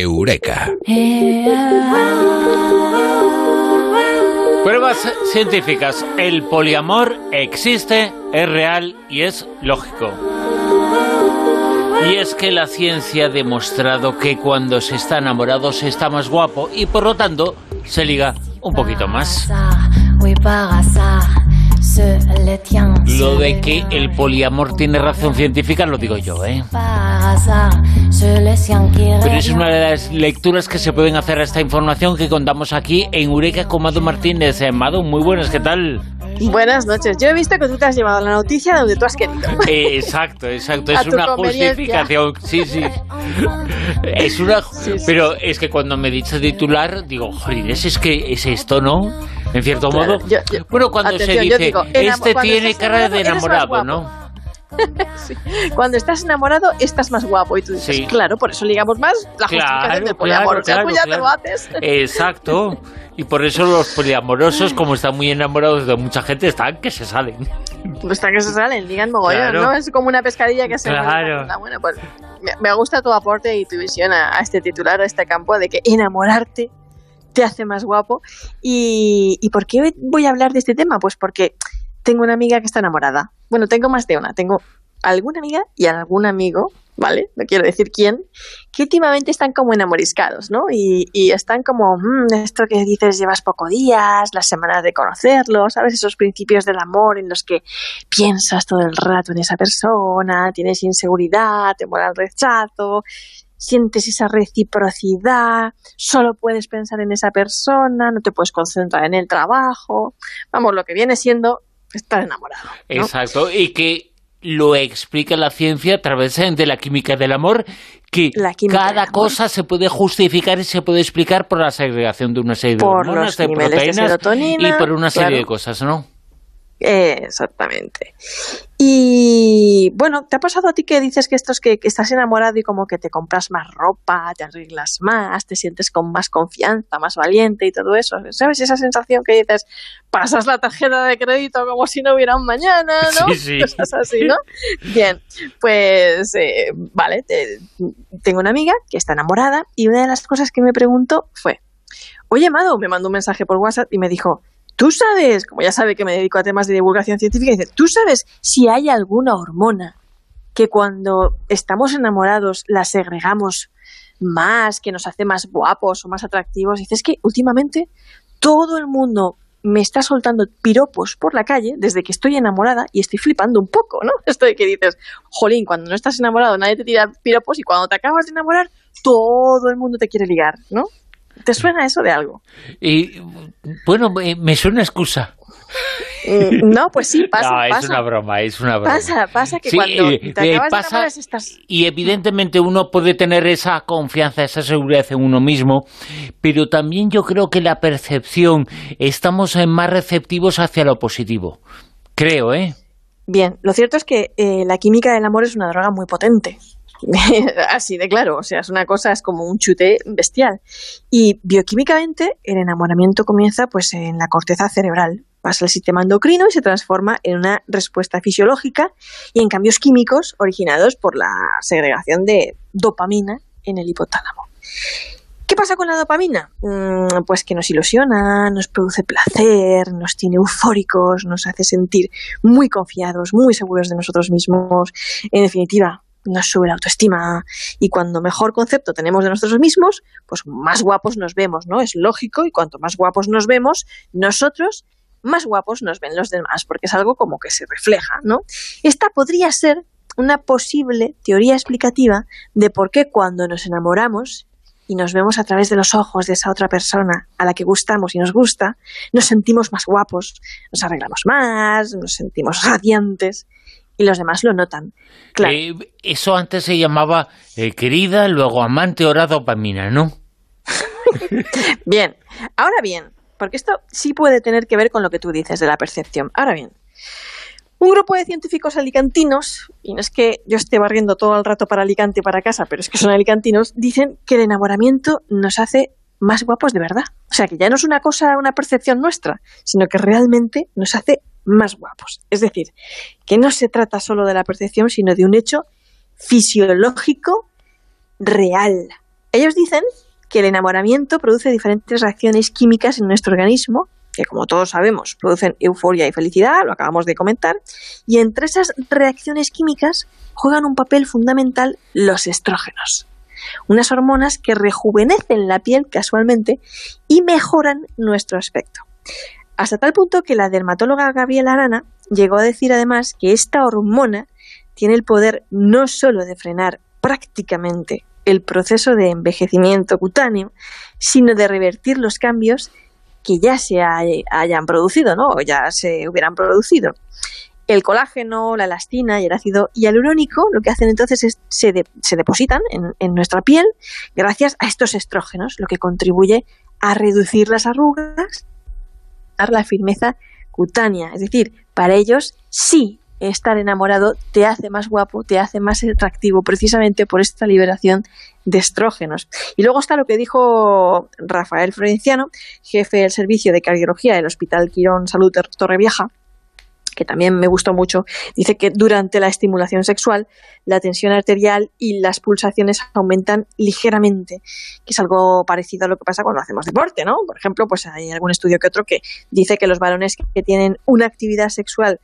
Eureka. Pruebas científicas. El poliamor existe, es real y es lógico. Y es que la ciencia ha demostrado que cuando se está enamorado se está más guapo y por lo tanto se liga un poquito más. Lo de que el poliamor tiene razón científica lo digo yo, ¿eh? Pero es una de las lecturas que se pueden hacer a esta información que contamos aquí en Eureka con Mado Martínez. Eh, Mado, muy buenas, ¿qué tal? Buenas noches. Yo he visto que tú te has llevado la noticia donde tú has querido. Eh, exacto, exacto. Es una justificación. Sí, sí. Es una. Pero es que cuando me dice titular, digo, jolines, es que es esto, ¿no? En cierto modo. bueno, cuando se dice, este tiene cara de enamorado, ¿no? Cuando estás enamorado, estás más guapo. Y tú dices, claro, por eso ligamos más la justificación del poliamor. Claro, ya te lo haces. Exacto. Y por eso los poliamorosos, como están muy enamorados de mucha gente, están que se salen. Pues están que se salen, digan mogollón, ¿no? Es como una pescadilla que se claro. Bueno, pues me, gusta tu aporte y tu visión a, este titular, a este campo, de que enamorarte te hace más guapo. ¿Y, ¿Y por qué voy a hablar de este tema? Pues porque tengo una amiga que está enamorada. Bueno, tengo más de una. Tengo alguna amiga y algún amigo, ¿vale? No quiero decir quién, que últimamente están como enamoriscados, ¿no? Y, están como, mmm, esto que dices llevas poco días, las semanas de conocerlo, ¿sabes? Esos principios del amor en los que piensas todo el rato en esa persona, tienes inseguridad, te mola el rechazo, sientes esa reciprocidad, solo puedes pensar en esa persona, no te puedes concentrar en el trabajo, vamos, lo que viene siendo estar enamorado. Exacto, y que lo explica la ciencia a través de la química del amor, que cada cosa se puede justificar y se puede explicar por la segregación de una serie de hormonas, de proteínas y por una serie de cosas, ¿no? Exactamente. Y bueno, ¿te ha pasado a ti que dices que esto es que, estás enamorado y como que te compras más ropa, te arreglas más, te sientes con más confianza, más valiente y todo eso? ¿Sabes esa sensación que dices, pasas la tarjeta de crédito como si no hubiera un mañana, ¿no? Sí, sí. Estás así, ¿no? Bien, pues eh, vale, tengo una amiga que está enamorada y una de las cosas que me preguntó fue, oye, Mado, me mandó un mensaje por WhatsApp y me dijo, tú sabes, como ya sabe que me dedico a temas de divulgación científica, dice, tú sabes si hay alguna hormona que cuando estamos enamorados la segregamos más, que nos hace más guapos o más atractivos. Dices que últimamente todo el mundo me está soltando piropos por la calle desde que estoy enamorada y estoy flipando un poco, ¿no? Esto de que dices, jolín, cuando no estás enamorado nadie te tira piropos y cuando te acabas de enamorar todo el mundo te quiere ligar, ¿no? ¿Te suena eso de algo? Y bueno, me, suena excusa. Mm, no, pues sí, pasa. No, es una broma, es una broma. Pasa, pasa que cuando eh, te acabas de estás... Y evidentemente uno puede tener esa confianza, esa seguridad en uno mismo, pero también yo creo que la percepción, estamos más receptivos hacia lo positivo. Creo, ¿eh? Bien, lo cierto es que eh, la química del amor es una droga muy potente. Así de claro, o sea, es una cosa, es como un chute bestial. Y bioquímicamente el enamoramiento comienza pues en la corteza cerebral, pasa al sistema endocrino y se transforma en una respuesta fisiológica y en cambios químicos originados por la segregación de dopamina en el hipotálamo. ¿Qué pasa con la dopamina? Mm, pues que nos ilusiona, nos produce placer, nos tiene eufóricos, nos hace sentir muy confiados, muy seguros de nosotros mismos. En definitiva, nos sube la autoestima y cuando mejor concepto tenemos de nosotros mismos, pues más guapos nos vemos, ¿no? Es lógico y cuanto más guapos nos vemos nosotros, más guapos nos ven los demás, porque es algo como que se refleja, ¿no? Esta podría ser una posible teoría explicativa de por qué cuando nos enamoramos y nos vemos a través de los ojos de esa otra persona a la que gustamos y nos gusta, nos sentimos más guapos, nos arreglamos más, nos sentimos radiantes y los demás lo notan. Claro. Eh, eso antes se llamaba eh, querida, luego amante, hora dopamina, ¿no? bien, ahora bien, porque esto sí puede tener que ver con lo que tú dices de la percepción. Ahora bien, un grupo de científicos alicantinos, y no es que yo esté barriendo todo el rato para Alicante y para casa, pero es que son alicantinos, dicen que el enamoramiento nos hace más guapos de verdad. O sea, que ya no es una cosa, una percepción nuestra, sino que realmente nos hace más guapos. Es decir, que no se trata solo de la percepción, sino de un hecho fisiológico real. Ellos dicen que el enamoramiento produce diferentes reacciones químicas en nuestro organismo, que como todos sabemos producen euforia y felicidad, lo acabamos de comentar, y entre esas reacciones químicas juegan un papel fundamental los estrógenos, unas hormonas que rejuvenecen la piel casualmente y mejoran nuestro aspecto. Hasta tal punto que la dermatóloga Gabriela Arana llegó a decir además que esta hormona tiene el poder no solo de frenar prácticamente el proceso de envejecimiento cutáneo, sino de revertir los cambios que ya se hayan producido, ¿no? O ya se hubieran producido. El colágeno, la elastina y el ácido hialurónico lo que hacen entonces es se, se depositan en, en nuestra piel gracias a estos estrógenos, lo que contribuye a reducir las arrugas, a la firmeza cutánea. Es decir, para ellos sí estar enamorado te hace más guapo, te hace más atractivo, precisamente por esta liberación de estrógenos. Y luego está lo que dijo Rafael Florenciano, jefe del servicio de cardiología del Hospital Quirón Salud Torrevieja, que también me gustó mucho, dice que durante la estimulación sexual la tensión arterial y las pulsaciones aumentan ligeramente, que es algo parecido a lo que pasa cuando hacemos deporte, ¿no? Por ejemplo, pues hay algún estudio que otro que dice que los varones que tienen una actividad sexual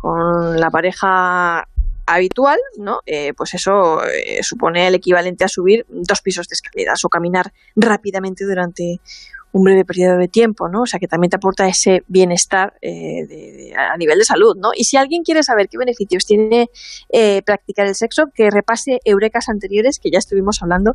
con la pareja habitual, ¿no? Eh, pues eso eh, supone el equivalente a subir dos pisos de escaleras o caminar rápidamente durante un breve periodo de tiempo, ¿no? O sea, que también te aporta ese bienestar eh, a nivel de salud, ¿no? Y si alguien quiere saber qué beneficios tiene eh, practicar el sexo, que repase eurecas anteriores, que ya estuvimos hablando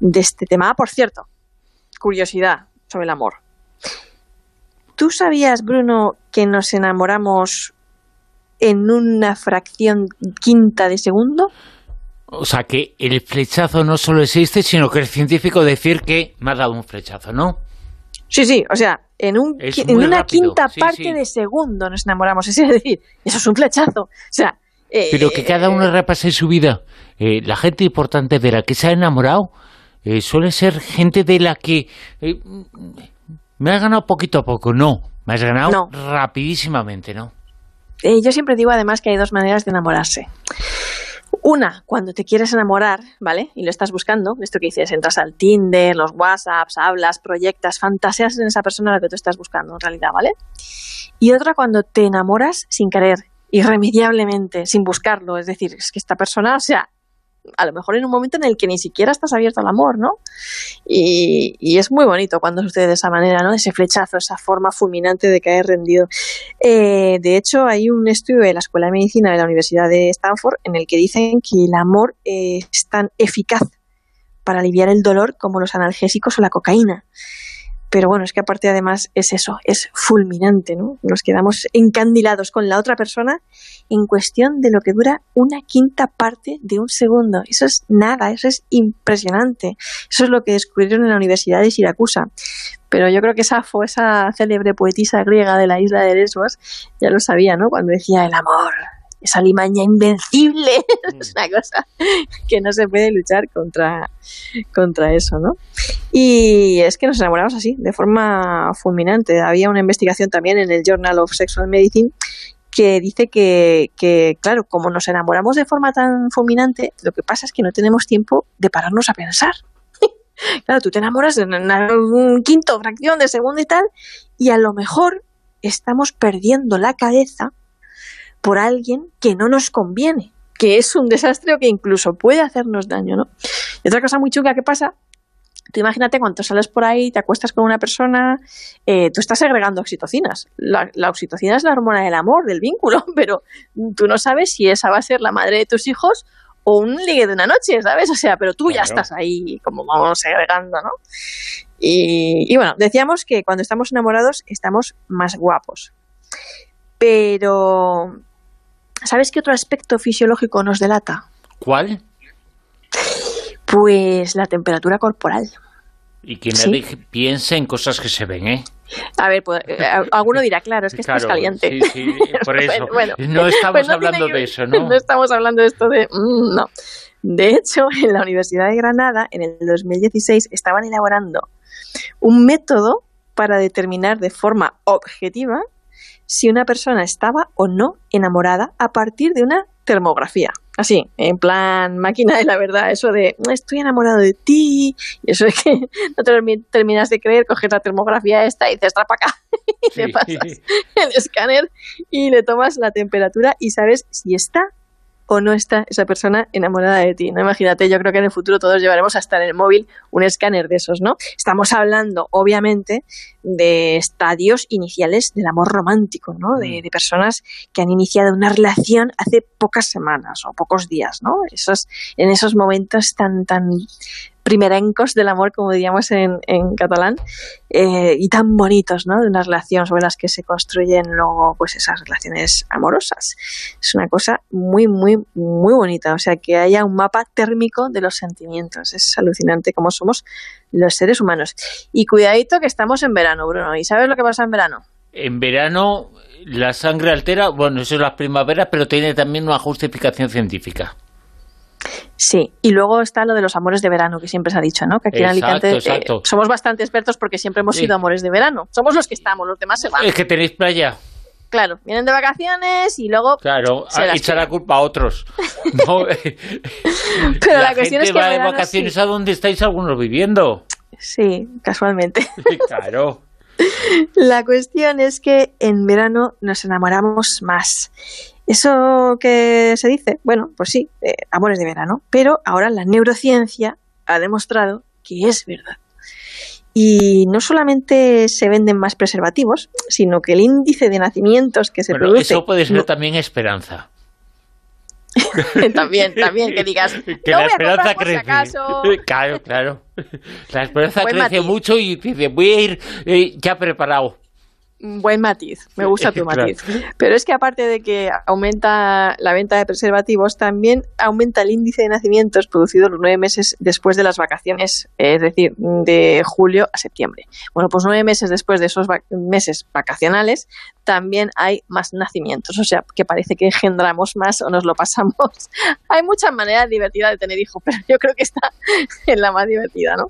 de este tema. Ah, por cierto, curiosidad sobre el amor. ¿Tú sabías, Bruno, que nos enamoramos en una fracción quinta de segundo? O sea, que el flechazo no solo existe, sino que el científico decir que me ha dado un flechazo, ¿no? Sí, sí, o sea, en, un, en una quinta parte de segundo nos enamoramos. Es decir, eso es un flechazo. O sea, eh, Pero que cada uno repase su vida. Eh, la gente importante de la que se ha enamorado eh, suele ser gente de la que me ha ganado poquito a poco. No, me has ganado rapidísimamente, ¿no? yo siempre digo además que hay dos maneras de enamorarse. Una, cuando te quieres enamorar, ¿vale? Y lo estás buscando, esto que dices, entras al Tinder, los WhatsApps, hablas, proyectas, fantaseas en esa persona a la que tú estás buscando en realidad, ¿vale? Y otra cuando te enamoras sin querer, irremediablemente, sin buscarlo, es decir, es que esta persona, o sea, a lo mejor en un momento en el que ni siquiera estás abierto al amor, ¿no? Y, es muy bonito cuando sucede de esa manera, ¿no? Ese flechazo, esa forma fulminante de caer rendido. Eh, de hecho, hay un estudio de la Escuela de Medicina de la Universidad de Stanford en el que dicen que el amor es tan eficaz para aliviar el dolor como los analgésicos o la cocaína. Pero bueno, es que aparte además es eso, es fulminante, ¿no? Nos quedamos encandilados con la otra persona en cuestión de lo que dura una quinta parte de un segundo. Eso es nada, eso es impresionante. Eso es lo que descubrieron en la Universidad de Siracusa. Pero yo creo que Safo, esa célebre poetisa griega de la isla de Lesbos, ya lo sabía, ¿no? Cuando decía el amor, esa limaña invencible, es una cosa que no se puede luchar contra, contra eso, ¿no? Y es que nos enamoramos así, de forma fulminante. Había una investigación también en el Journal of Sexual Medicine que dice que, que, claro, como nos enamoramos de forma tan fulminante, lo que pasa es que no tenemos tiempo de pararnos a pensar. claro, tú te enamoras en un quinto fracción de segundo y tal, y a lo mejor estamos perdiendo la cabeza por alguien que no nos conviene, que es un desastre o que incluso puede hacernos daño, ¿no? Y otra cosa muy chunga que pasa Tú imagínate cuando sales por ahí, te acuestas con una persona, eh, tú estás segregando oxitocinas. La, oxitocina es la hormona del amor, del vínculo, pero tú no sabes si esa va a ser la madre de tus hijos o un ligue de una noche, ¿sabes? O sea, pero tú ya estás ahí como vamos segregando, ¿no? Y, y bueno, decíamos que cuando estamos enamorados estamos más guapos. Pero ¿Sabes qué otro aspecto fisiológico nos delata? ¿Cuál? Pues la temperatura corporal. Y que nadie piense en cosas que se ven, ¿eh? A ver, pues, eh, alguno dirá, claro, es que estás caliente. Sí, sí, por eso. no estamos hablando de eso, ¿no? No estamos hablando de esto de... Mm, no. De hecho, en la Universidad de Granada, en el 2016, estaban elaborando un método para determinar de forma objetiva si una persona estaba o no enamorada a partir de una termografía. Así, en plan máquina de la verdad, eso de estoy enamorado de ti, y eso es que no te terminas de creer, coges la termografía esta y dices, trapa acá, y te pasas el escáner y le tomas la temperatura y sabes si está o no está esa persona enamorada de ti. ¿no? Imagínate, yo creo que en el futuro todos llevaremos hasta en el móvil un escáner de esos, ¿no? Estamos hablando, obviamente, de estadios iniciales del amor romántico, ¿no? De, mm. de, personas que han iniciado una relación hace pocas semanas o pocos días, ¿no? Esos, en esos momentos tan, tan primerencos del amor, como diríamos en, en catalán, eh, y tan bonitos, ¿no? De una relación sobre las que se construyen luego, pues, esas relaciones amorosas. Es una cosa muy, muy, muy bonita. O sea, que haya un mapa térmico de los sentimientos. Es alucinante cómo somos los seres humanos. Y cuidadito que estamos en verano, Bruno. ¿Y sabes lo que pasa en verano? En verano la sangre altera, bueno, eso es las primaveras, pero tiene también una justificación científica. Sí, y luego está lo de los amores de verano, que siempre se ha dicho, ¿no? Que aquí en Alicante eh, somos bastante expertos porque siempre hemos sido amores de verano. Somos los que estamos, los demás se van. Es que tenéis playa. Claro, vienen de vacaciones y luego... Claro, echar la culpa a otros. Pero la, cuestión es que... va de vacaciones a donde estáis algunos viviendo. Sí, casualmente. claro. La cuestión es que en verano nos enamoramos más. ¿Eso que se dice? Bueno, pues sí, eh, amores de verano. Pero ahora la neurociencia ha demostrado que es verdad. Y no solamente se venden más preservativos, sino que el índice de nacimientos que se bueno, produce... Eso puede ser también esperanza. también, también, que digas, que la esperanza crece. Claro, claro. La esperanza crece mucho y dice, voy a ir eh, ya preparado. Buen matiz, me gusta tu matiz. Pero es que aparte de que aumenta la venta de preservativos, también aumenta el índice de nacimientos producido los nueve meses después de las vacaciones, es decir, de julio a septiembre. Bueno, pues nueve meses después de esos meses vacacionales, también hay más nacimientos, o sea, que parece que engendramos más o nos lo pasamos. hay muchas maneras divertidas de tener hijos, pero yo creo que está en la más divertida, ¿no?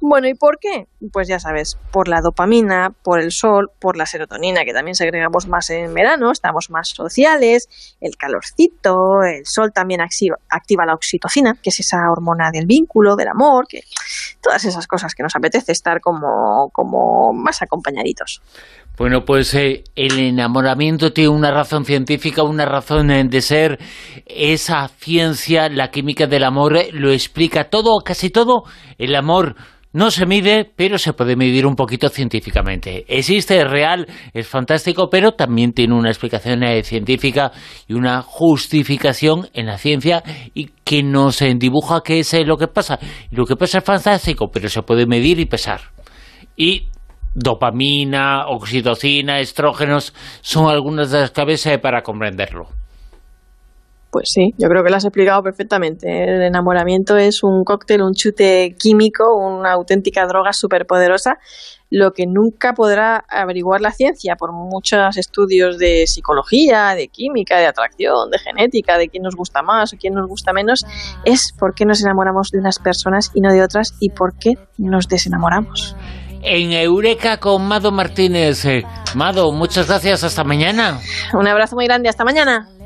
Bueno, ¿y por qué? Pues ya sabes, por la dopamina, por el sol, por la serotonina, que también segregamos más en verano, estamos más sociales, el calorcito, el sol también activa, la oxitocina, que es esa hormona del vínculo, del amor, que todas esas cosas que nos apetece estar como, como más acompañaditos. Bueno, pues eh, el enamoramiento tiene una razón científica, una razón de ser. Esa ciencia, la química del amor, lo explica todo, casi todo. El amor no se mide, pero se puede medir un poquito científicamente. Existe, es real, es fantástico, pero también tiene una explicación eh, científica y una justificación en la ciencia y que nos dibuja qué es eh, lo que pasa. lo que pasa es fantástico, pero se puede medir y pesar. Y dopamina, oxitocina, estrógenos son algunas de las claves eh, para comprenderlo. Pues sí, yo creo que lo has explicado perfectamente. El enamoramiento es un cóctel, un chute químico, una auténtica droga superpoderosa, lo que nunca podrá averiguar la ciencia por muchos estudios de psicología, de química, de atracción, de genética, de quién nos gusta más o quién nos gusta menos, es por qué nos enamoramos de unas personas y no de otras y por qué nos desenamoramos. En Eureka con Mado Martínez. Eh, Mado, muchas gracias, hasta mañana. Un abrazo muy grande, hasta mañana.